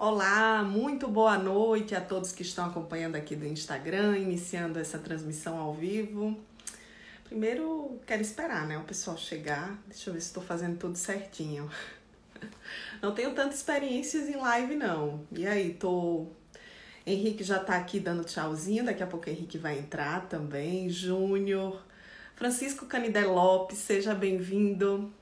Olá, muito boa noite a todos que estão acompanhando aqui do Instagram, iniciando essa transmissão ao vivo. Primeiro, quero esperar, né, o pessoal chegar. Deixa eu ver se estou fazendo tudo certinho. Não tenho tanta experiências em live, não. E aí, tô. Henrique já tá aqui dando tchauzinho, daqui a pouco Henrique vai entrar também. Júnior. Francisco Canidé Lopes, seja bem-vindo.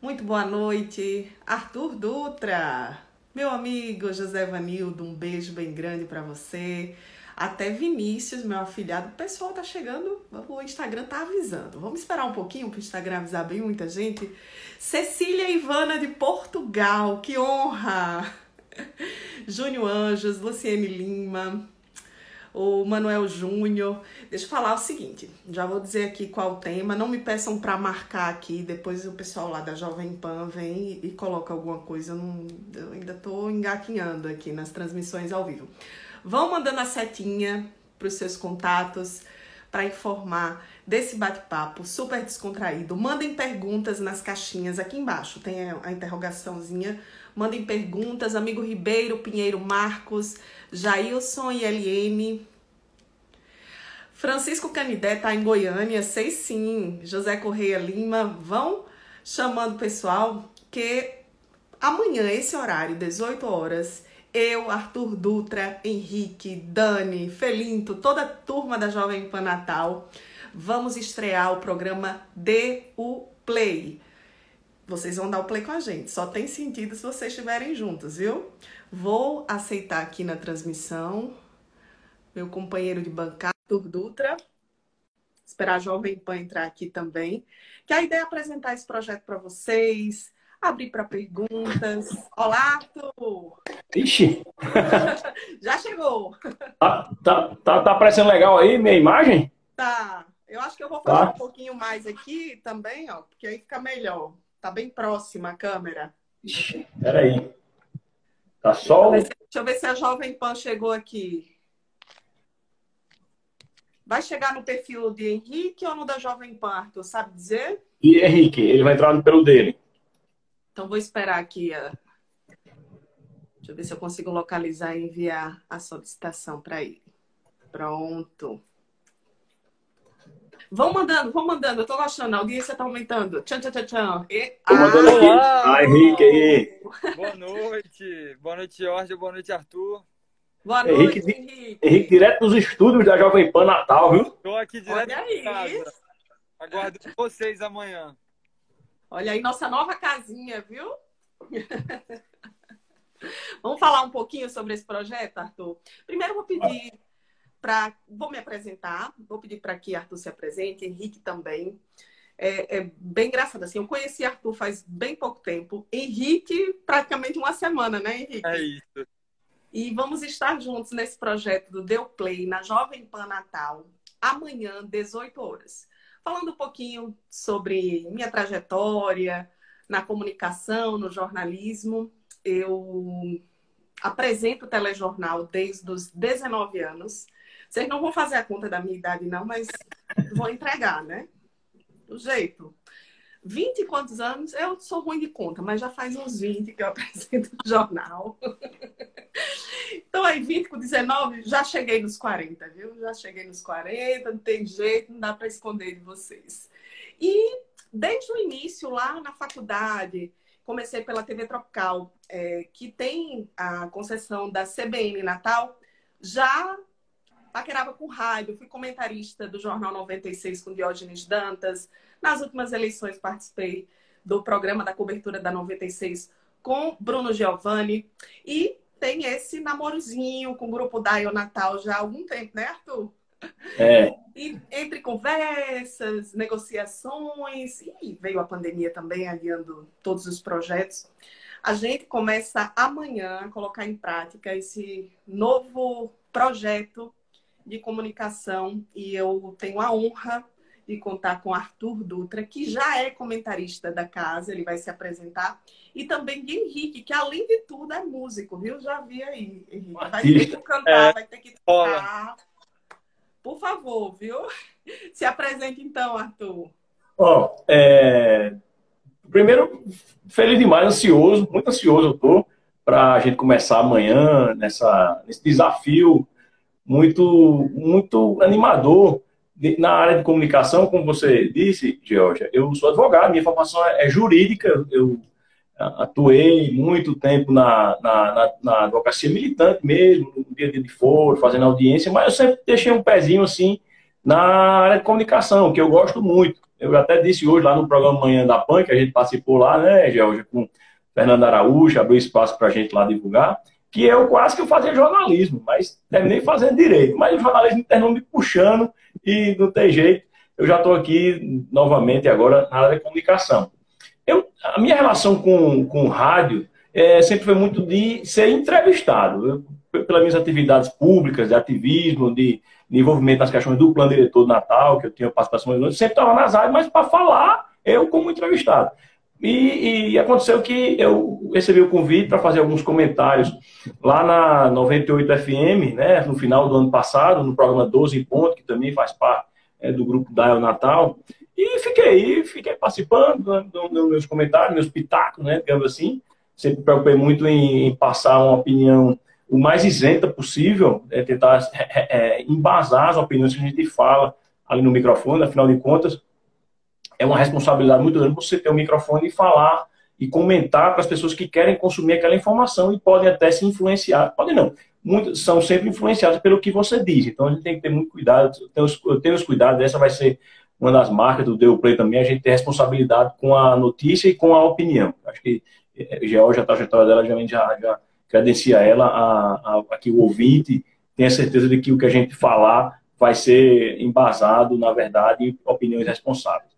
Muito boa noite. Arthur Dutra. Meu amigo José Vanildo, um beijo bem grande para você. Até Vinícius, meu afilhado. O pessoal tá chegando, o Instagram tá avisando. Vamos esperar um pouquinho para o Instagram avisar bem muita gente. Cecília Ivana de Portugal, que honra! Júnior Anjos, Luciene Lima, o Manuel Júnior. Deixa eu falar o seguinte, já vou dizer aqui qual o tema, não me peçam para marcar aqui, depois o pessoal lá da Jovem Pan vem e, coloca alguma coisa, eu, não, eu ainda tô engaquinhando aqui nas transmissões ao vivo. Vão mandando a setinha para os seus contatos para informar desse bate-papo super descontraído. Mandem perguntas nas caixinhas aqui embaixo, tem a interrogaçãozinha. Mandem perguntas, amigo Ribeiro, Pinheiro Marcos, Jailson e LM. Francisco Canidé tá em Goiânia, sei sim. José Correia Lima, vão chamando o pessoal que amanhã, esse horário, 18 horas, eu, Arthur Dutra, Henrique, Dani, Felinto, toda a turma da Jovem Pan Natal, vamos estrear o programa The U Play. Vocês vão dar o play com a gente. Só tem sentido se vocês estiverem juntos, viu? Vou aceitar aqui na transmissão meu companheiro de bancada, Arthur Dutra. Esperar a Jovem Pan entrar aqui também. Que a ideia é apresentar esse projeto para vocês, abrir para perguntas. Olá, Arthur! Ixi! Já chegou! Tá, tá, tá, tá aparecendo legal aí minha imagem? Tá. Eu acho que eu vou fazer tá. um pouquinho mais aqui também, ó, porque aí fica melhor. Tá bem próxima a câmera. Peraí. Tá só. Deixa eu ver se a Jovem Pan chegou aqui. Vai chegar no perfil de Henrique ou no da Jovem Pan, Arthur? Sabe dizer? E Henrique, ele vai entrar no pelo dele. Então, vou esperar aqui. Deixa eu ver se eu consigo localizar e enviar a solicitação para ele. Pronto. Vão mandando, vão mandando. Eu tô gostando. A audiência tá aumentando. Tchan, tchan, tchan, tchan. E... Ah, Ai, Henrique aí. Boa noite. Boa noite, Jorge. Boa noite, Arthur. Boa noite, Henrique. Henrique, Henrique direto dos estúdios da Jovem Pan Natal, viu? Tô aqui direto Olha aí. casa. Aguardo vocês amanhã. Olha aí, nossa nova casinha, viu? Vamos falar um pouquinho sobre esse projeto, Arthur? Primeiro, vou pedir para. Vou me apresentar, vou pedir para que Arthur se apresente, Henrique também. É, é, bem engraçado assim. Eu conheci Arthur faz bem pouco tempo. Henrique, praticamente uma semana, né, Henrique? É isso. E vamos estar juntos nesse projeto do Deu Play na Jovem Pan Natal, amanhã, 18 horas falando um pouquinho sobre minha trajetória na comunicação, no jornalismo. Eu apresento o telejornal desde os 19 anos. Vocês não vão fazer a conta da minha idade, não, mas vou entregar, né? Do jeito. 20 e quantos anos? Eu sou ruim de conta, mas já faz uns 20 que eu apresento o jornal. então, aí, 20 com 19, já cheguei nos 40, viu? Já cheguei nos 40, não tem jeito, não dá para esconder de vocês. E desde o início, lá na faculdade, comecei pela TV Tropical, é, que tem a concessão da CBN Natal, já paquerava com rádio, fui comentarista do Jornal 96 com Diógenes Dantas. Nas últimas eleições participei do programa da cobertura da 96 com Bruno Giovanni. E tem esse namorozinho com o grupo Daio Natal já há algum tempo, né, Arthur? É. E entre conversas, negociações, e veio a pandemia também aliando todos os projetos, a gente começa amanhã a colocar em prática esse novo projeto de comunicação e eu tenho a honra de contar com Arthur Dutra, que já é comentarista da casa, ele vai se apresentar, e também de Henrique, que além de tudo é músico, viu? Já vi aí, Henrique. Vai ter que cantar, é. vai ter que tocar. Por favor, viu? Se apresente então, Arthur. Ó, é... primeiro, feliz demais, ansioso, muito ansioso eu tô para a gente começar amanhã nessa, nesse desafio muito, muito animador na área de comunicação, como você disse, Georgia. Eu sou advogado, minha formação é jurídica, eu atuei muito tempo na, na, na, na advocacia militante mesmo, no dia a dia de foro, fazendo audiência, mas eu sempre deixei um pezinho assim na área de comunicação, que eu gosto muito. Eu até disse hoje lá no programa Manhã da PAN, que a gente participou lá, né, Georgia, com Fernando Araújo, abriu espaço para a gente lá divulgar, que eu quase que eu fazia jornalismo, mas terminei fazendo direito. Mas o jornalismo terminou me puxando e não tem jeito. Eu já estou aqui novamente agora na área de comunicação. Eu, a minha relação com, com rádio é, sempre foi muito de ser entrevistado. Eu, pelas minhas atividades públicas, de ativismo, de, de, envolvimento nas questões do plano diretor do Natal, que eu tinha participação, eu sempre estava nas áreas, mas para falar, eu como entrevistado. E, e, aconteceu que eu recebi o convite para fazer alguns comentários lá na 98 FM, né, no final do ano passado, no programa 12 em Ponto, que também faz parte é, do grupo Dial Natal. E fiquei, fiquei participando né, dos do meus comentários, meus pitacos, né, digamos assim. Sempre me preocupei muito em, passar uma opinião o mais isenta possível, é, tentar é, é, embasar as opiniões que a gente fala ali no microfone, afinal de contas, é uma responsabilidade muito grande você ter um microfone e falar e comentar para as pessoas que querem consumir aquela informação e podem até se influenciar. Podem não. Muitos são sempre influenciados pelo que você diz. Então a gente tem que ter muito cuidado. Eu tenho os cuidados. Essa vai ser uma das marcas do Deu Play também. A gente tem responsabilidade com a notícia e com a opinião. Acho que eh, Georgia, a trajetória dela já, já, já credencia ela a, a, a que o ouvinte tenha certeza de que o que a gente falar vai ser embasado, na verdade, em opiniões responsáveis.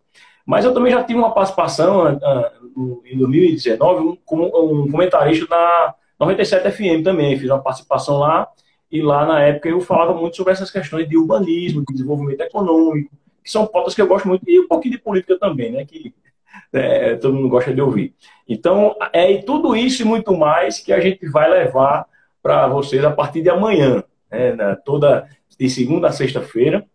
Mas eu também já tive uma participação uh, em 2019 um, como um comentarista da 97 FM também. Fiz uma participação lá e lá na época eu falava muito sobre essas questões de urbanismo, de desenvolvimento econômico, que são pautas que eu gosto muito, e um pouquinho de política também, né? Que é, todo mundo gosta de ouvir. Então, é tudo isso e muito mais que a gente vai levar para vocês a partir de amanhã, né, toda de segunda a sexta-feira,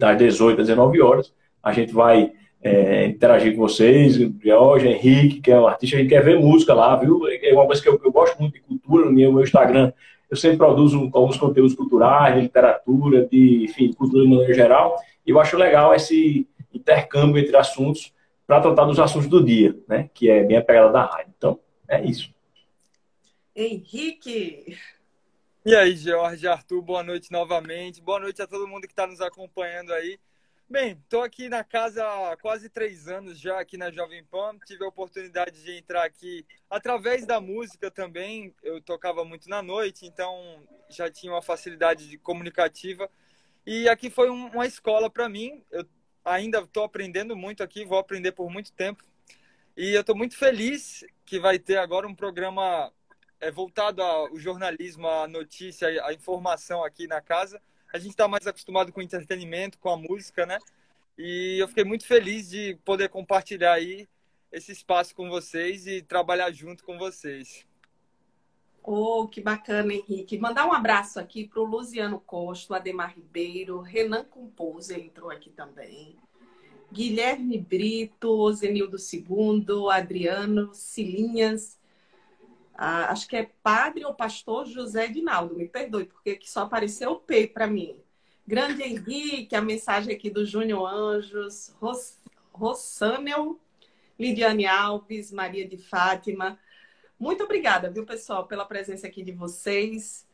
das 18 às 19 horas a gente vai é, interagir com vocês, George, Henrique, que é um artista, a gente quer ver música lá, viu? É uma coisa que eu, eu gosto muito de cultura, no meu, meu Instagram eu sempre produzo alguns conteúdos culturais, de literatura, de, enfim, cultura no geral, e eu acho legal esse intercâmbio entre assuntos para tratar dos assuntos do dia, né? Que é bem a pegada da rádio. Então, é isso. Henrique! E aí, Jorge, Arthur, boa noite novamente. Boa noite a todo mundo que está nos acompanhando aí. Bem, estou aqui na casa há quase três anos já, aqui na Jovem Pan. Tive a oportunidade de entrar aqui através da música também. Eu tocava muito na noite, então já tinha uma facilidade de comunicativa. E aqui foi um, uma escola para mim. Eu ainda estou aprendendo muito aqui, vou aprender por muito tempo. E eu estou muito feliz que vai ter agora um programa é, voltado ao jornalismo, à notícia, à informação aqui na casa a gente está mais acostumado com o entretenimento, com a música, né? E eu fiquei muito feliz de poder compartilhar aí esse espaço com vocês e trabalhar junto com vocês. Oh, que bacana, Henrique. Mandar um abraço aqui para o Luciano Costa, Ademar Ribeiro, Renan Composer entrou aqui também. Guilherme Brito, Zenildo II, Adriano, Cilinhas, ah, acho que é padre ou pastor José Dinaldo, me perdoe, porque aqui só apareceu o P para mim. Grande Henrique, a mensagem aqui do Júnior Anjos, Ros, Rossanel, Lidiane Alves, Maria de Fátima. Muito obrigada, viu, pessoal, pela presença aqui de vocês.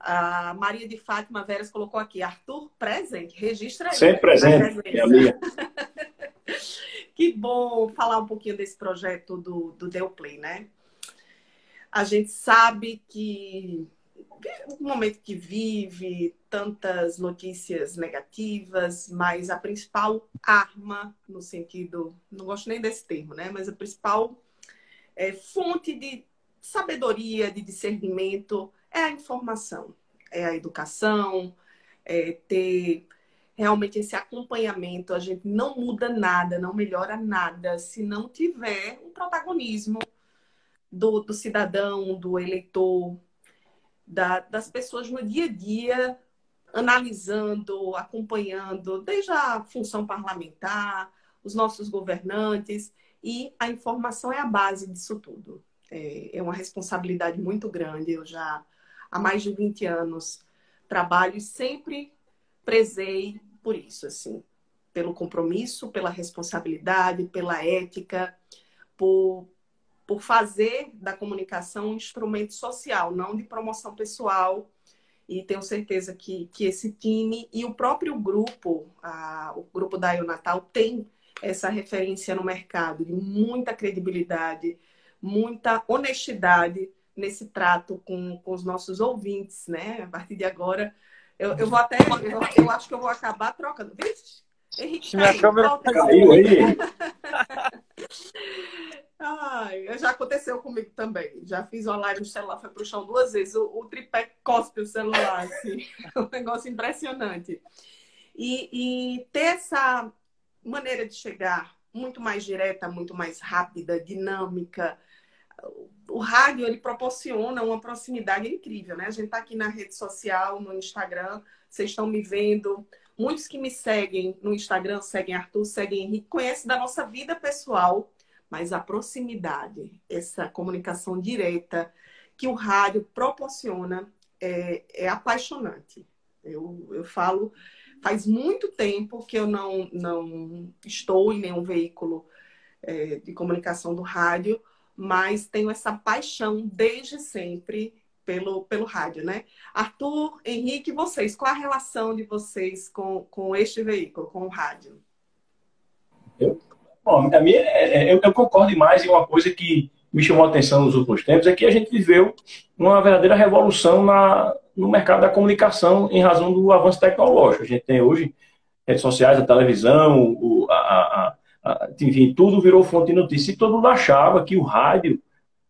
A Maria de Fátima Veras colocou aqui, Arthur presente, registra aí. Sempre presente, minha que bom falar um pouquinho desse projeto do, do Deu Play, né? A gente sabe que o momento que vive, tantas notícias negativas, mas a principal arma, no sentido, não gosto nem desse termo, né? Mas a principal é, fonte de sabedoria, de discernimento é a informação, é a educação, é ter realmente esse acompanhamento. A gente não muda nada, não melhora nada se não tiver um protagonismo do, do cidadão, do eleitor, da, das pessoas no dia a dia, analisando, acompanhando, desde a função parlamentar, os nossos governantes, e a informação é a base disso tudo. é, é uma responsabilidade muito grande. Eu já há mais de 20 anos trabalho e sempre prezei por isso, assim, pelo compromisso, pela responsabilidade, pela ética, por, por fazer da comunicação um instrumento social, não de promoção pessoal. E tenho certeza que, que esse time e o próprio grupo, a, o grupo da Natal, tem essa referência no mercado de muita credibilidade, muita honestidade nesse trato com, com os nossos ouvintes, né? A partir de agora, eu, eu vou até, eu, eu acho que eu vou acabar trocando. Vixe, Henrique, Minha caiu, câmera volta Caiu aí. Ai, já aconteceu comigo também. Já fiz uma live no celular, foi pro chão duas vezes. O, o tripé cospe o celular, assim. É um negócio impressionante. E, e ter essa maneira de chegar muito mais direta, muito mais rápida, dinâmica. O rádio ele proporciona uma proximidade incrível, né? A gente está aqui na rede social, no Instagram, vocês estão me vendo. Muitos que me seguem no Instagram, seguem Arthur, seguem Henrique, conhecem da nossa vida pessoal, mas a proximidade, essa comunicação direta que o rádio proporciona é, é apaixonante. Eu, eu falo Faz muito tempo que eu não, não estou em nenhum veículo é, de comunicação do rádio, mas tenho essa paixão desde sempre pelo, pelo rádio, né? Arthur, Henrique, vocês, qual a relação de vocês com, com este veículo, com o rádio? Eu, bom, a minha, é, é, eu, eu concordo mais em uma coisa que me chamou a atenção nos últimos tempos, é que a gente viveu uma verdadeira revolução na, no mercado da comunicação em razão do avanço tecnológico. A gente tem hoje redes sociais, a televisão, o, a, a, a, enfim, tudo virou fonte de notícia. E todo mundo achava que o rádio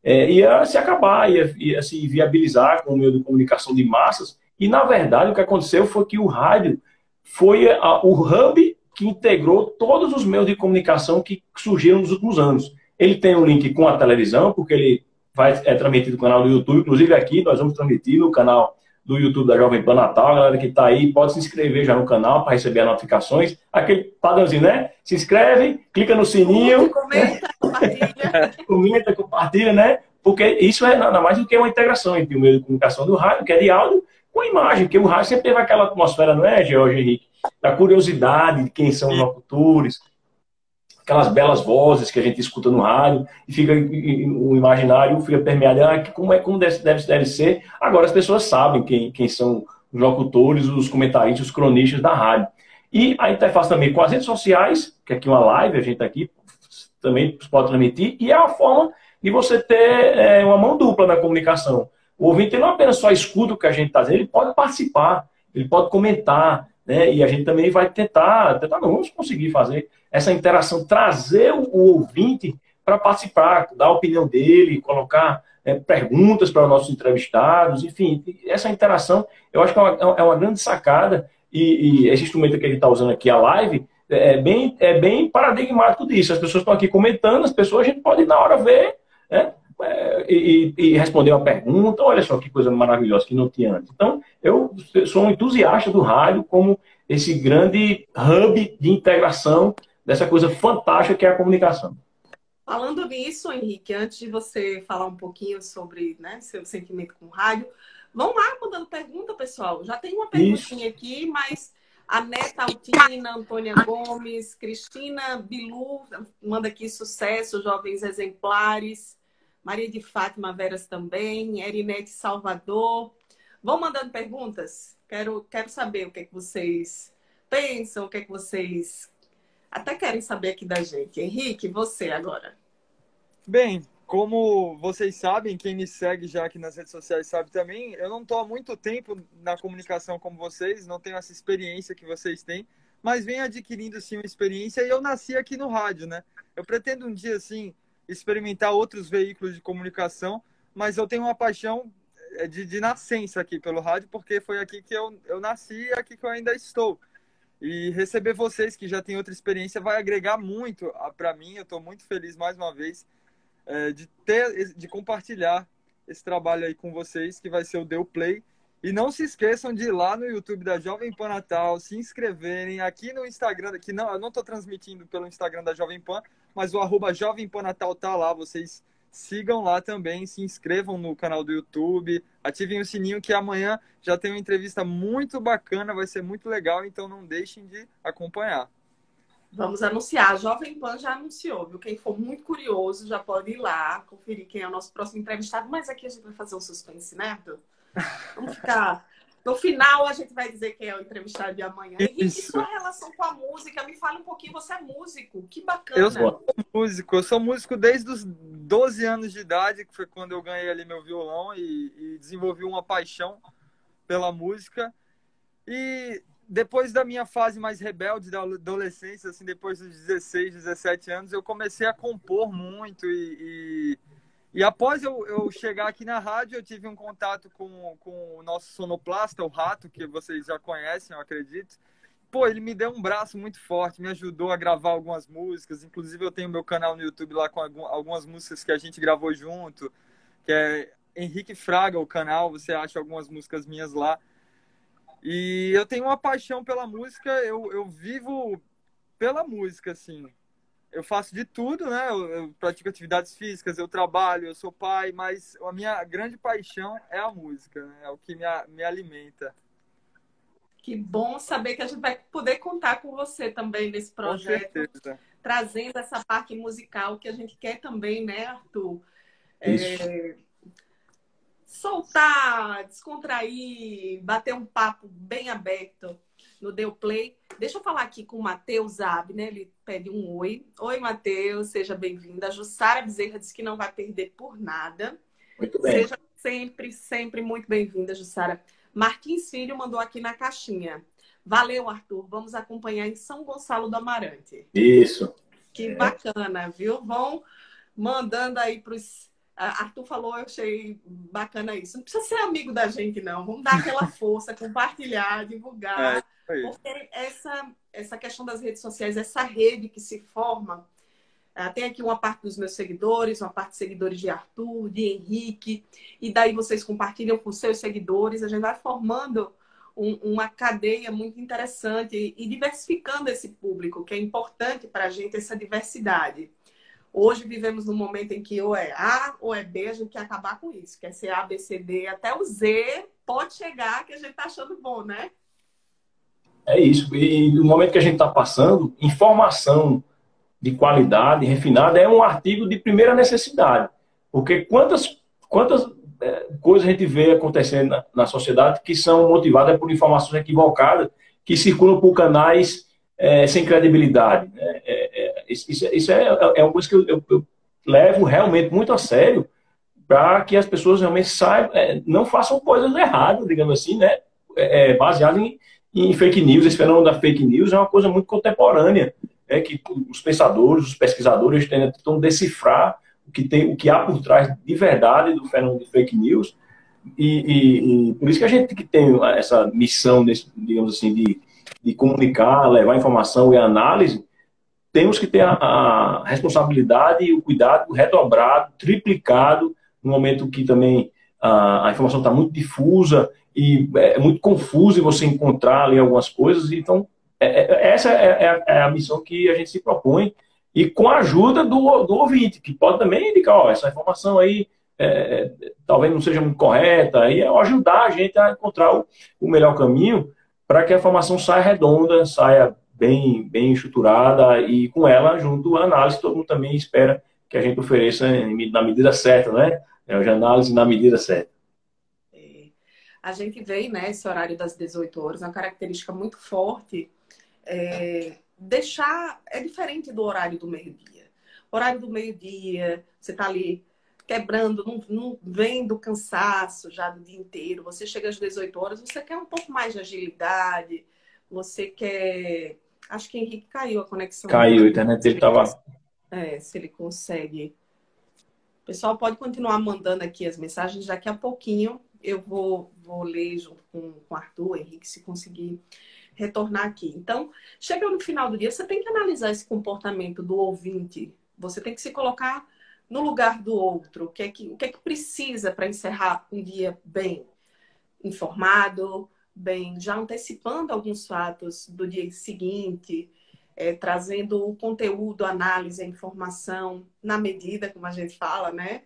é, ia se acabar, ia, ia se viabilizar como meio de comunicação de massas. E, na verdade, o que aconteceu foi que o rádio foi o hub que integrou todos os meios de comunicação que surgiram nos últimos anos. Ele tem um link com a televisão, porque ele vai, é transmitido no canal do YouTube, inclusive aqui nós vamos transmitir no canal do YouTube da Jovem Pan Natal. A galera que está aí pode se inscrever já no canal para receber as notificações. Aquele padrãozinho, né? Se inscreve, clica no sininho. Comenta, compartilha. comenta, compartilha, né? Porque isso é nada mais do que uma integração entre o meio de comunicação do rádio, que é de áudio, com a imagem, porque o rádio sempre teve aquela atmosfera, não é, George Henrique? Da curiosidade de quem são os locutores, aquelas belas vozes que a gente escuta no rádio e fica o imaginário fica permeado ah, como é como deve, deve, deve ser? Agora as pessoas sabem quem, quem são os locutores os comentaristas os cronistas da rádio. E a interface também com as redes sociais que aqui é uma live a gente tá aqui também pode transmitir e é a forma de você ter é, uma mão dupla na comunicação o ouvinte não apenas só escuta o que a gente está dizendo ele pode participar ele pode comentar né? E a gente também vai tentar, tentar não, vamos conseguir fazer essa interação, trazer o, ouvinte para participar, dar a opinião dele, colocar é, perguntas para os nossos entrevistados, enfim, essa interação eu acho que é uma, é uma grande sacada e, e, esse instrumento que a gente está usando aqui, a live, é bem, é bem paradigmático disso. As pessoas estão aqui comentando, as pessoas a gente pode na hora ver né, é, e, e, responder uma pergunta. Olha só que coisa maravilhosa que não tinha antes. Então, eu sou um entusiasta do rádio como esse grande hub de integração dessa coisa fantástica que é a comunicação. Falando nisso, Henrique, antes de você falar um pouquinho sobre né, seu sentimento com o rádio, vão lá mandando pergunta, pessoal. Já tem uma perguntinha Isso. aqui, mas a Neta Altina, Antônia Gomes, Cristina Bilu, manda aqui sucesso, jovens exemplares. Maria de Fátima Veras também, Erinete Salvador. Vão mandando perguntas. Quero, quero saber o que, é que vocês pensam, o que, é que vocês até querem saber aqui da gente. Henrique, você agora. Bem, como vocês sabem, quem me segue já aqui nas redes sociais sabe também, eu não estou há muito tempo na comunicação como vocês, não tenho essa experiência que vocês têm, mas venho adquirindo sim uma experiência e eu nasci aqui no rádio, né? Eu pretendo um dia, assim, experimentar outros veículos de comunicação, mas eu tenho uma paixão é, de, de nascença aqui pelo rádio, porque foi aqui que eu, eu nasci e aqui que eu ainda estou. E receber vocês que já têm outra experiência vai agregar muito para mim. Eu estou muito feliz mais uma vez é, de ter, de compartilhar esse trabalho aí com vocês, que vai ser o Deu Play. E não se esqueçam de ir lá no YouTube da Jovem Pan Natal, se inscreverem aqui no Instagram, que não, eu não estou transmitindo pelo Instagram da Jovem Pan, mas o arroba Jovem Pan Natal tá lá, vocês sigam lá também, se inscrevam no canal do YouTube, ativem o sininho que amanhã já tem uma entrevista muito bacana, vai ser muito legal, então não deixem de acompanhar. Vamos anunciar. A Jovem Pan já anunciou, viu? Quem for muito curioso já pode ir lá conferir quem é o nosso próximo entrevistado. Mas aqui a gente vai fazer um suspense, né? Vamos ficar. No final a gente vai dizer quem é o entrevistado de amanhã. Henrique, e sua relação com a música? Me fala um pouquinho, você é músico. Que bacana. Eu sou músico. Eu sou músico desde os 12 anos de idade, que foi quando eu ganhei ali meu violão e, e desenvolvi uma paixão pela música. E depois da minha fase mais rebelde da adolescência, assim, depois dos 16, 17 anos, eu comecei a compor muito e, e, e após eu, eu, chegar aqui na rádio, eu tive um contato com, com o nosso sonoplasta, o Rato, que vocês já conhecem, eu acredito. Pô, ele me deu um braço muito forte, me ajudou a gravar algumas músicas, inclusive eu tenho meu canal no YouTube lá com algumas músicas que a gente gravou junto, que é Henrique Fraga, o canal, você acha algumas músicas minhas lá. E eu tenho uma paixão pela música, eu, eu vivo pela música, assim. Eu faço de tudo, né? Eu, eu, pratico atividades físicas, eu trabalho, eu sou pai, mas a minha grande paixão é a música, né? é o que me, me alimenta. Que bom saber que a gente vai poder contar com você também nesse projeto, trazendo essa parte musical que a gente quer também, né, Arthur? É, soltar, descontrair, bater um papo bem aberto no Deu Play. Deixa eu falar aqui com o Matheus Abner, ele pede um oi. Oi, Matheus, seja bem-vinda. A Jussara Bezerra disse que não vai perder por nada. Muito bem. Seja sempre, sempre muito bem-vinda, Jussara. Martins Filho mandou aqui na caixinha. Valeu, Arthur. Vamos acompanhar em São Gonçalo do Amarante. Isso. Que é. bacana, viu? Vão mandando aí para os Arthur falou, eu achei bacana isso. Não precisa ser amigo da gente, não. Vamos dar aquela força, compartilhar, divulgar. É, porque essa, essa questão das redes sociais, essa rede que se forma, uh, tem aqui uma parte dos meus seguidores, uma parte de seguidores de Arthur, de Henrique, e daí vocês compartilham com seus seguidores, a gente vai formando um, uma cadeia muito interessante e, e diversificando esse público, que é importante para a gente essa diversidade. Hoje vivemos num momento em que ou é A ou é B, a gente quer acabar com isso. Quer ser A, B, C, D, até o Z pode chegar que a gente está achando bom, né? É isso. E no momento que a gente está passando, informação de qualidade, refinada, é um artigo de primeira necessidade. Porque quantas, quantas é, coisas a gente vê acontecendo na, na, sociedade que são motivadas por informações equivocadas, que circulam por canais é, sem credibilidade. Né? É isso, isso é, é uma coisa que eu, eu, eu levo realmente muito a sério para que as pessoas realmente saibam, é, não façam coisas erradas, digamos assim, né? É, é baseado em, em, fake news. Esse fenômeno da fake news é uma coisa muito contemporânea, é que os pensadores, os pesquisadores tentam decifrar o que, tem, o que há por trás de verdade do fenômeno de fake news. E, e, e por isso que a gente que tem essa missão, desse, digamos assim, de, de comunicar, levar informação e análise, temos que ter a, a responsabilidade e o cuidado redobrado, triplicado, no momento que também a, a informação está muito difusa e é muito confuso você encontrar ali algumas coisas. Então, é, é, essa é, é, é, a missão que a gente se propõe e com a ajuda do, do ouvinte, que pode também indicar, ó, essa informação aí é, talvez não seja muito correta, e ajudar a gente a encontrar o, o melhor caminho para que a informação saia redonda, saia bem, bem estruturada e com ela, junto à análise, todo mundo também espera que a gente ofereça na medida certa, né? É a análise na medida certa. É, a gente vê, né, esse horário das 18 horas, uma característica muito forte. É, deixar é diferente do horário do meio-dia. Horário do meio-dia, você está ali quebrando, não, não vem do cansaço já do dia inteiro. Você chega às 18 horas, você quer um pouco mais de agilidade, você quer Acho que Henrique caiu a conexão. Caiu, a internet dele estava. É, se ele consegue. O pessoal pode continuar mandando aqui as mensagens. Daqui a pouquinho eu vou, vou ler junto com, com o Arthur, Henrique, se conseguir retornar aqui. Então, chega no final do dia, você tem que analisar esse comportamento do ouvinte. Você tem que se colocar no lugar do outro. O que é que, o que, é que precisa para encerrar um dia bem informado, bem, já antecipando alguns fatos do dia seguinte. é, trazendo o conteúdo, análise, a informação na medida, como a gente fala, né?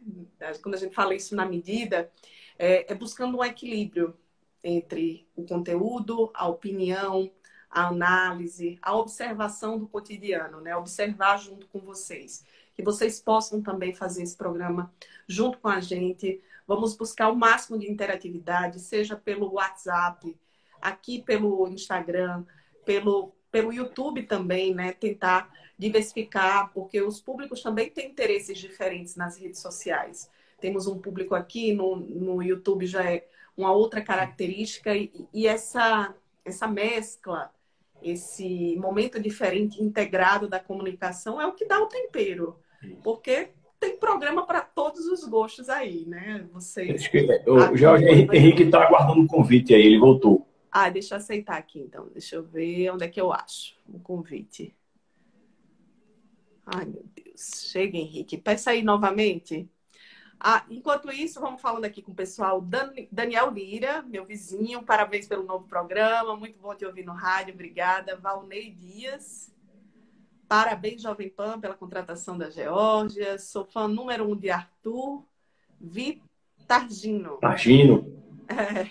Quando a gente fala isso na medida, é, é buscando um equilíbrio entre o conteúdo, a opinião, a análise, a observação do cotidiano, né? Observar junto com vocês. Que vocês possam também fazer esse programa junto com a gente. Vamos buscar o máximo de interatividade, seja pelo WhatsApp, aqui pelo Instagram, pelo pelo YouTube também, né? Tentar diversificar, porque os públicos também têm interesses diferentes nas redes sociais. Temos um público aqui, no, no YouTube já é uma outra característica, e, e essa, essa mescla, esse momento diferente, integrado da comunicação, é o que dá o tempero. Porque tem programa para todos os gostos aí, né? Vocês. O Jorge Henrique está aguardando um convite aí, ele voltou. Ah, deixa eu aceitar aqui então. Deixa eu ver onde é que eu acho o convite. Ai, meu Deus. Chega, Henrique. Peça aí novamente. Ah, enquanto isso, vamos falando aqui com o pessoal. Dan Daniel Lira, meu vizinho, parabéns pelo novo programa. Muito bom te ouvir no rádio. Obrigada. Valnei Dias. Parabéns, Jovem Pan, pela contratação da Geórgia. Sou fã número um de Arthur Vitargino. Targino. É.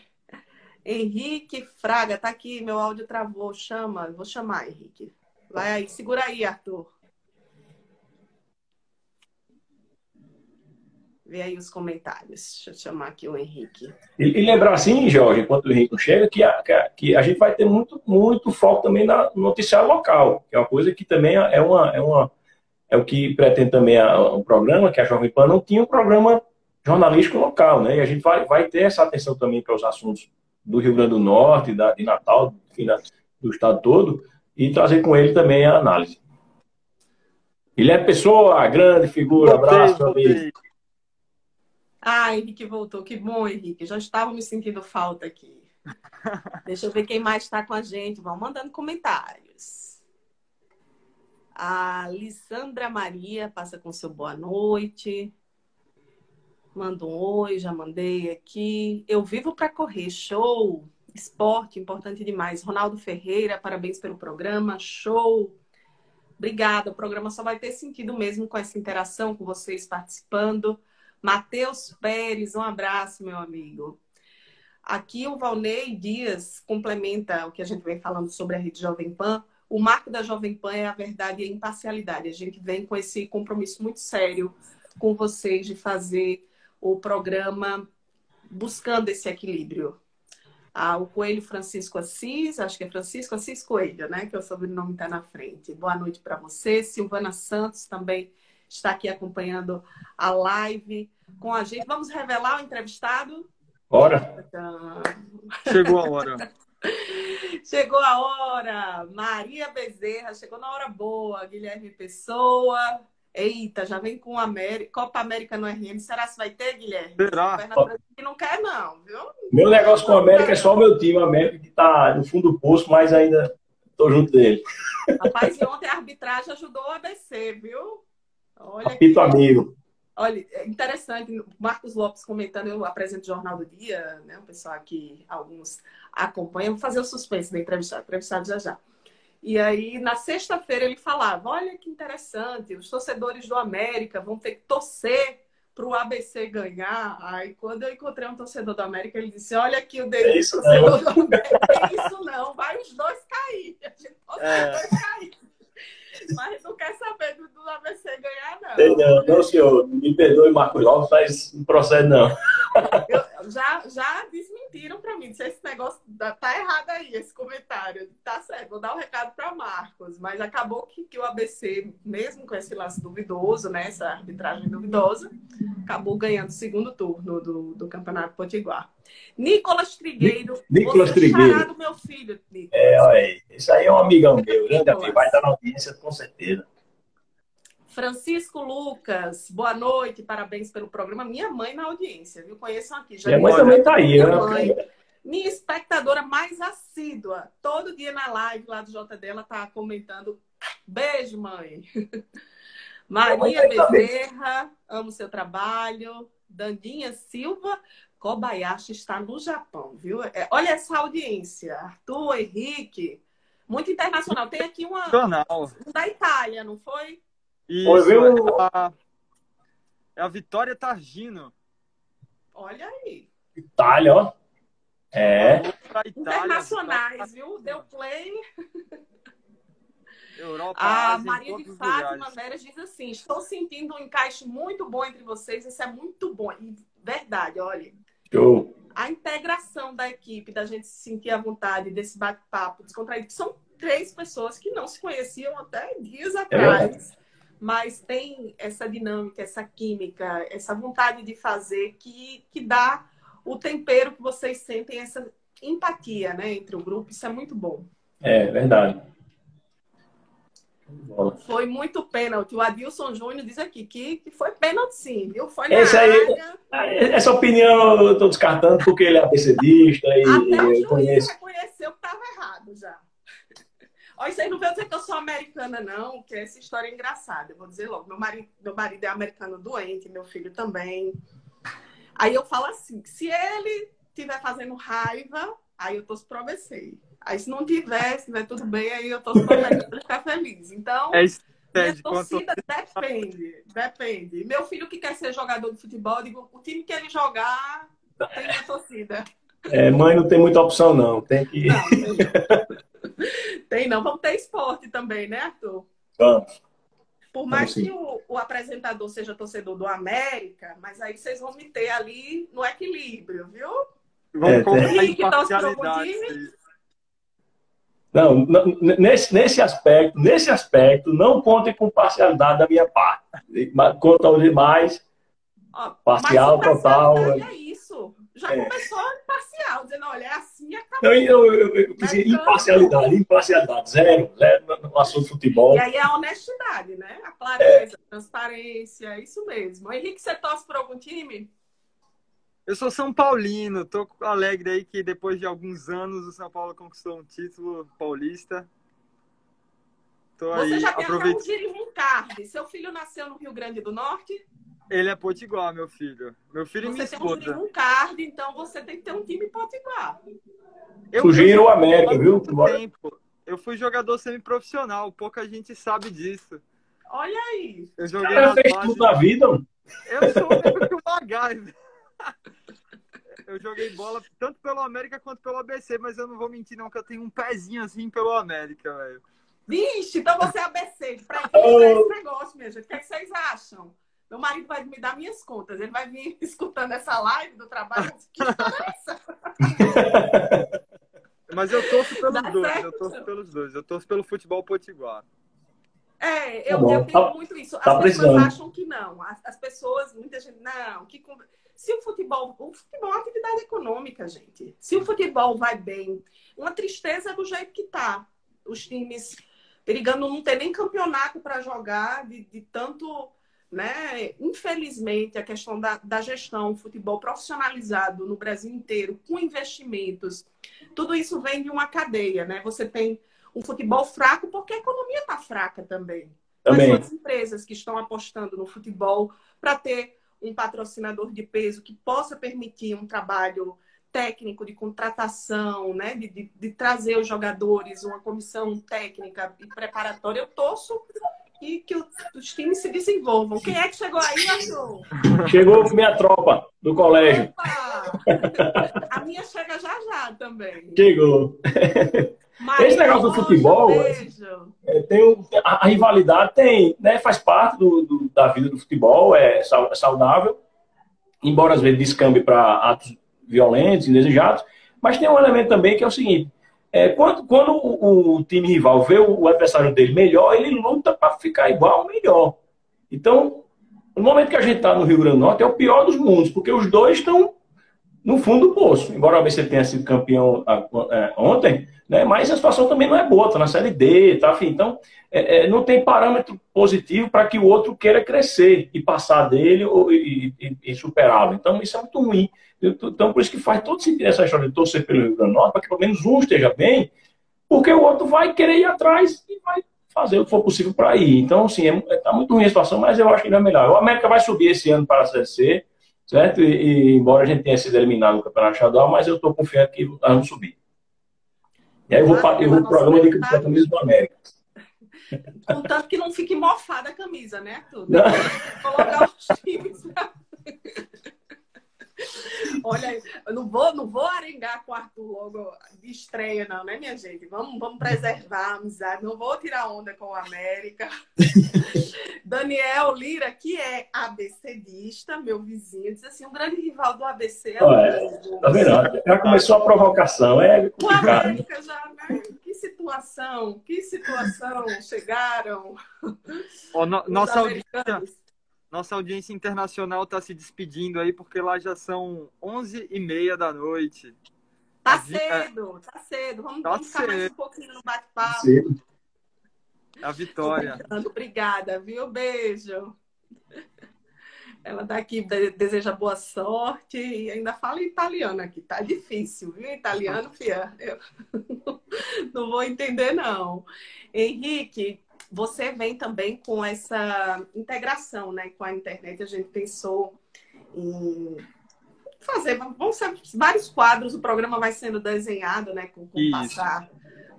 Henrique Fraga, tá aqui, meu áudio travou. Chama, vou chamar, Henrique. Vai aí, segura aí, Arthur. Vê aí os comentários. Deixa eu chamar aqui o Henrique. E, e lembrar assim, Jorge, enquanto o Henrique chega, que a, que a gente vai ter muito, muito foco também no noticiário local, que é uma coisa que também é uma. É, uma, é o que pretende também o um programa, que a Jovem Pan não tinha um programa jornalístico local, né? E a gente vai, vai ter essa atenção também para os assuntos do Rio Grande do Norte, da, de Natal, enfim, da, do estado todo, e trazer com ele também a análise. Ele é pessoa, grande figura, abraço, amigo. Ah, Henrique voltou, que bom, Henrique. Já estava me sentindo falta aqui. Deixa eu ver quem mais está com a gente. Vão mandando comentários. A Lissandra Maria passa com seu boa noite. Manda um oi, já mandei aqui. Eu vivo para correr, show! Esporte, importante demais. Ronaldo Ferreira, parabéns pelo programa, show! Obrigada, o programa só vai ter sentido mesmo com essa interação, com vocês participando. Matheus Pérez, um abraço, meu amigo. Aqui o Valnei Dias complementa o que a gente vem falando sobre a rede Jovem Pan. O marco da Jovem Pan é a verdade e a imparcialidade. A gente vem com esse compromisso muito sério com vocês de fazer o programa buscando esse equilíbrio. Ah, o Coelho Francisco Assis, acho que é Francisco Assis Coelho, né? Que é o sobrenome está na frente. Boa noite para você. Silvana Santos também está aqui acompanhando a live com a gente. Vamos revelar o entrevistado? Bora! Chegou a hora. Chegou a hora. Maria Bezerra, chegou na hora boa. Guilherme Pessoa, Eita, já vem com América, Copa América no RM. Será que vai ter, Guilherme? Será? Que não quer, não, viu? Meu negócio com a América é só o meu time, a América que tá no fundo do poço, mas ainda tô junto dele. Rapaz, e ontem a arbitragem ajudou o ABC, viu? Olha Apito que... amigo. Olha, é interessante, Marcos Lopes comentando, eu apresento o Jornal do Dia, né? O pessoal aqui, alguns acompanham. Vou fazer o suspense da entrevista, entrevistado já já. E aí, na sexta-feira, ele falava: Olha que interessante, os torcedores do América vão ter que torcer para o ABC ganhar. Aí, quando eu encontrei um torcedor do América, ele disse: Olha aqui o dele, é torcedor não. do América. É isso não, vai os dois cair. A gente pode é. os dois cair. Mas não quer saber do, do ABC ganhar, não. Não, não, senhor. Me perdoe, Marcos Lopes, mas não procede, não. Eu, já, já desmentiram para mim. Se esse negócio tá errado aí, esse comentário. Tá certo, vou dar um recado para Marcos. Mas acabou que, que o ABC, mesmo com esse lance duvidoso, né? Essa arbitragem duvidosa, acabou ganhando o segundo turno do, do Campeonato Potiguar. Nicolas Trigueiro. Nicolas Trigueiro. do meu filho, Nicolas. É, olha, isso aí é um amigão meu. Grande amigo, vai estar na audiência, com certeza. Francisco Lucas, boa noite, parabéns pelo programa. Minha mãe na audiência, viu? Conheçam aqui. Já Minha mãe também está aí, minha, mãe, minha espectadora mais assídua. Todo dia na live lá do JD, ela tá comentando. Beijo, mãe. Maria Bezerra, amo seu trabalho. Dandinha Silva, Kobayashi está no Japão, viu? É, olha essa audiência. Arthur, Henrique, Muito internacional. Tem aqui uma da Itália, não foi? Isso, Foi, viu? é a, é a Vitória Targino. Olha aí. Itália, ó. É. Itália, Internacionais, viu? Deu play. Europa, A Ásia, Maria de Fátima. Veras diz assim: estou sentindo um encaixe muito bom entre vocês. Isso é muito bom. E verdade, olha. Show. a integração da equipe, da gente se sentir à vontade desse bate-papo descontraído. São três pessoas que não se conheciam até dias atrás, mas tem essa dinâmica, essa química, essa vontade de fazer que, que dá o tempero que vocês sentem, essa empatia né, entre o grupo. Isso é muito bom. É, verdade. Foi muito pênalti. O Adilson Júnior diz aqui que, que foi pênalti sim, viu? Foi na Esse aí-. Ah, Essa opinião eu tô descartando porque ele é ABCdista e Até o eu conheço. reconheceu que estava errado já. Olha, isso aí não veio dizer que eu sou americana, não, que essa história é engraçada. Eu vou dizer logo. Meu marido, meu marido é americano doente, meu filho também. Aí eu falo assim: se ele estiver fazendo raiva, aí eu torço pro ABC. Aí se não tiver, se estiver tudo bem, aí eu torço pro ABC pra ficar feliz. Então, É minha. Quanto... torcida depende, depende. Meu filho que quer ser jogador de futebol, eu digo, o time que ele jogar tem minha torcida. É, mãe não tem muita opção, não. Tem que. Não, tem não. Vamos ter esporte também, né, Arthur? Vamos. Por mais sim. que o, o apresentador seja torcedor do América, mas aí vocês vão me ter ali no equilíbrio, viu? Vamos É, colocar tem- Que torce time? Não, nesse, nesse aspecto, nesse aspecto, não contem com parcialidade da minha parte. Mas Quanto aos demais, Ó, Parcial, mas total, imparcialidade É isso. Já É. começou imparcial, dizendo, olha, é assim e acabou. eu, eu, eu, eu quis dizer imparcialidade, imparcialidade, zero, zero no- assunto de futebol. E aí é a honestidade, né? A clareza, a transparência, isso mesmo. Henrique, você torce por algum time? Eu sou São Paulino, tô alegre aí que depois de alguns anos o São Paulo conquistou um título paulista. Tô Você aí, já tem até um card. Seu filho nasceu no Rio Grande do Norte? Ele é potiguar, meu filho. Meu filho e minha Você tem um card, então você tem que ter um time potiguar. Eu Fugiram o América, viu? tempo. Eu fui jogador semiprofissional, pouca gente sabe disso. Olha aí. Eu O joguei cara na fez base. tudo na vida, mano. Eu sou mesmo que o. Eu joguei bola tanto pelo América quanto pelo ABC, mas eu não vou mentir não que eu tenho um pezinho assim pelo América, velho. Vixe, então você é ABC. Pra Oh. é esse negócio, minha gente. O que, é que vocês acham? Meu marido vai me dar minhas contas. Ele vai vir escutando essa live do trabalho. Que história é essa? Mas eu torço pelos Dá dois, certo. eu torço pelos dois. Eu torço pelo futebol potiguar. É, eu, Tá eu tenho Tá- muito isso. As tá pessoas precisando. acham que não. As, as pessoas, muita gente, não. Que, se o futebol. O futebol é uma atividade econômica, gente. Se o futebol vai bem, uma tristeza é do jeito que tá. Os times perigando não ter nem campeonato para jogar, de, de tanto. Né? Infelizmente, a questão da, da gestão, futebol profissionalizado no Brasil inteiro, com investimentos, tudo isso vem de uma cadeia, né? Você tem um futebol fraco porque a economia está fraca também. Também. São as empresas que estão apostando no futebol para ter um patrocinador de peso que possa permitir um trabalho técnico de contratação, né? de, de, de trazer os jogadores, uma comissão técnica e preparatória? Eu torço e que os times se desenvolvam. Quem é que chegou aí, Arthur? Chegou minha tropa do colégio. Opa! A minha chega já já também. Chegou. Maria Esse negócio do futebol. É, tem a, a rivalidade tem, né, faz parte do, do- da vida do futebol, é é saudável, embora às vezes descambe para atos violentos, indesejados, mas tem um elemento também que é o seguinte: é, quando, quando o, o time rival vê o, o adversário dele melhor, ele luta para ficar igual ou melhor. Então, no momento que a gente está no Rio Grande do Norte, é o pior dos mundos, porque os dois estão no fundo do poço. Embora o ABC tenha sido campeão ah, é, ontem, né, mas a situação também não é boa, está na Série D, tá, enfim, então é, é, não tem parâmetro positivo para que o outro queira crescer e passar dele ou, e, e- e superá-lo. Então isso é muito ruim. Então por isso que faz todo sentido essa história de torcer pelo Rio Grande do Norte, para que pelo menos um esteja bem, porque o outro vai querer ir atrás e vai fazer o que for possível para ir. Então, assim, está é, tá muito ruim a situação, mas eu acho que não é melhor. O América vai subir esse ano para a Série certo? E, e embora a gente tenha sido eliminado no Campeonato Estadual, mas eu estou confiante que nós vamos subir. E aí eu vou, eu vou pro programa de camisa do América. Contanto que não fique mofada a camisa, né, Tudo. Colocar os times. Olha, eu não vou, não vou arengar com o Arthur logo de estreia, não, né, minha gente? Vamos, vamos preservar a amizade. Não vou tirar onda com o América. Daniel Lira, que é ABCdista, meu vizinho, diz assim: um grande rival do ABC é o é, Tá vendo? Já começou a provocação. É complicado. O América já, né? Que situação, que situação chegaram. Oh, no, nossa audiência nossa audiência internacional está se despedindo aí, porque lá já são 11 e meia da noite. Tá cedo, tá cedo. Vamos, tá vamos ficar mais um pouquinho no bate-papo. A vitória. Obrigada, viu? Beijo. Ela daqui deseja boa sorte e ainda fala italiano aqui. Tá difícil, viu? Italiano, fia. Eu não vou entender, não. Henrique, você vem também com essa integração né, com a internet. A gente pensou em fazer, vão ser vários quadros, o programa vai sendo desenhado né, com, com o passar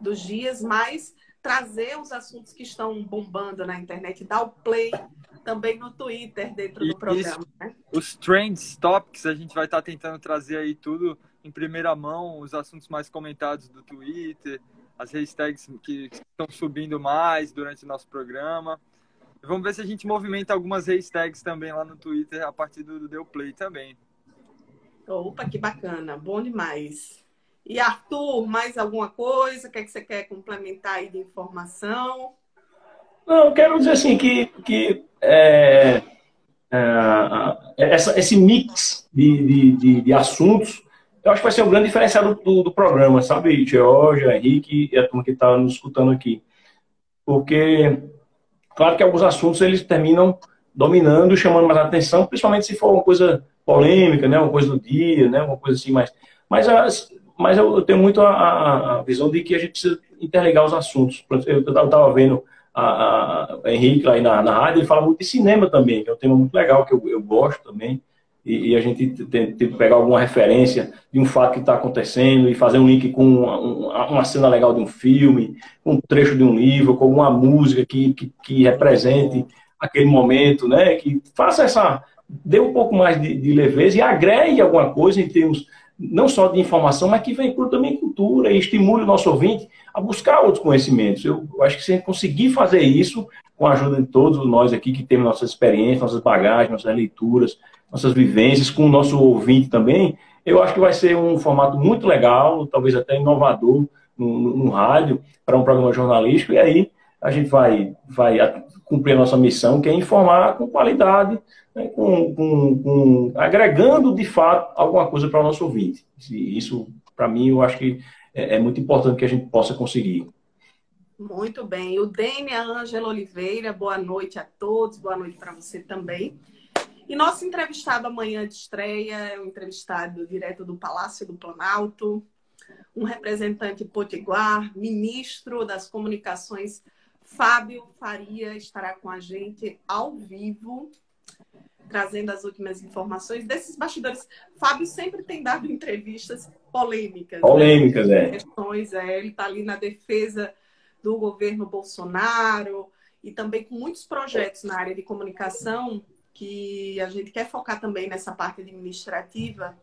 dos dias, mas trazer os assuntos que estão bombando na internet, dar o play também no Twitter dentro do programa. Né? Os trends, topics, a gente vai estar tentando trazer aí tudo em primeira mão, os assuntos mais comentados do Twitter, as hashtags que estão subindo mais durante o nosso programa. Vamos ver se a gente movimenta algumas hashtags também lá no Twitter a partir do, do Play também. Opa, que bacana, bom demais. E Arthur, mais alguma coisa? O que, é que você quer complementar aí de informação? Não, eu quero dizer assim que, que é, é, essa, esse mix de, de, de, de assuntos eu acho que vai ser um grande diferencial do, do, programa, sabe, Georgia, Henrique e a turma que está nos escutando aqui. Porque, claro que alguns assuntos eles terminam dominando, chamando mais atenção, principalmente se for uma coisa polêmica, né, uma coisa do dia, né, uma coisa assim mais. Mas, mas eu tenho muito a, a visão de que a gente precisa interligar os assuntos. Eu estava vendo a, a Henrique lá na, na rádio, ele fala muito de cinema também, que é um tema muito legal, que eu, eu gosto também e, e a gente tem, que pegar alguma referência de um fato que está acontecendo e fazer um link com uma, uma, cena legal de um filme, um trecho de um livro, com alguma música que, que, que represente aquele momento, né? Que faça essa. dê um pouco mais de, de leveza e agregue alguma coisa em termos não só de informação, mas que veicule também cultura e estimule o nosso ouvinte a buscar outros conhecimentos. Eu, eu acho que se a gente conseguir fazer isso, com a ajuda de todos nós aqui que temos nossas experiências, nossas bagagens, nossas leituras, nossas vivências, com o nosso ouvinte também, eu acho que vai ser um formato muito legal, talvez até inovador no, no, no rádio, para um programa jornalístico, e aí a gente vai, vai cumprir a nossa missão, que é informar com qualidade, né, com, com, com, agregando de fato alguma coisa para o nosso ouvinte. Isso, para mim, eu acho que é, é, muito importante que a gente possa conseguir. Muito bem. O Dênia Ângela Oliveira, boa noite a todos, boa noite para você também. E nosso entrevistado amanhã de estreia é um entrevistado direto do Palácio do Planalto, um representante potiguar, ministro das comunicações, Fábio Faria, estará com a gente ao vivo, trazendo as últimas informações desses bastidores. Fábio sempre tem dado entrevistas polêmicas. Né? Polêmicas, né? é. Questões, é. Ele está ali na defesa do governo Bolsonaro e também com muitos projetos na área de comunicação que a gente quer focar também nessa parte administrativa,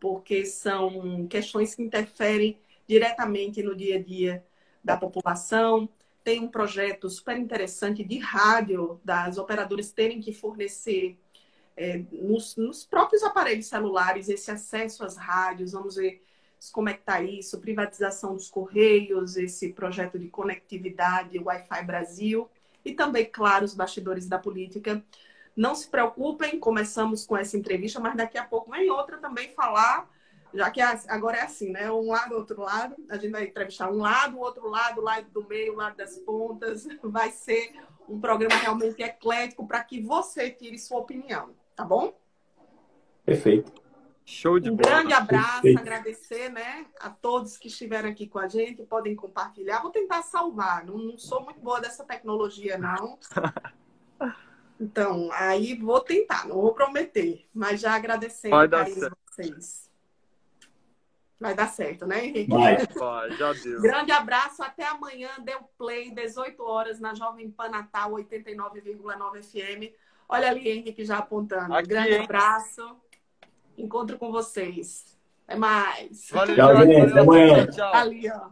porque são questões que interferem diretamente no dia a dia da população. Tem um projeto super interessante de rádio, das operadoras terem que fornecer é, nos, nos, próprios aparelhos celulares esse acesso às rádios. Vamos ver como é que está isso, privatização dos correios, esse projeto de conectividade Wi-Fi Brasil e também, claro, os bastidores da política não se preocupem, começamos com essa entrevista, mas daqui a pouco vem outra também falar, já que agora é assim, né? Um lado, outro lado. A gente vai entrevistar um lado, outro lado, o lado do meio, o lado das pontas. Vai ser um programa realmente eclético para que você tire sua opinião, tá bom? Perfeito. Show de um bola. grande abraço, Perfeito. agradecer né, a todos que estiveram aqui com a gente, podem compartilhar. Vou tentar salvar, não, não sou muito boa dessa tecnologia, não. Então, aí vou tentar, não vou prometer, mas já agradecendo a vocês. Vai dar certo, né, Henrique? Vai. Vai, já deu. Grande abraço, até amanhã. Deu play, 18 horas, na Jovem Pan Natal 89,9 FM. Olha ali, Henrique, já apontando. Aqui, Grande hein? abraço. Encontro com vocês. Até mais. Valeu, Tchau, gente. Até amanhã. Tchau. Ali, ó.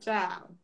Tchau.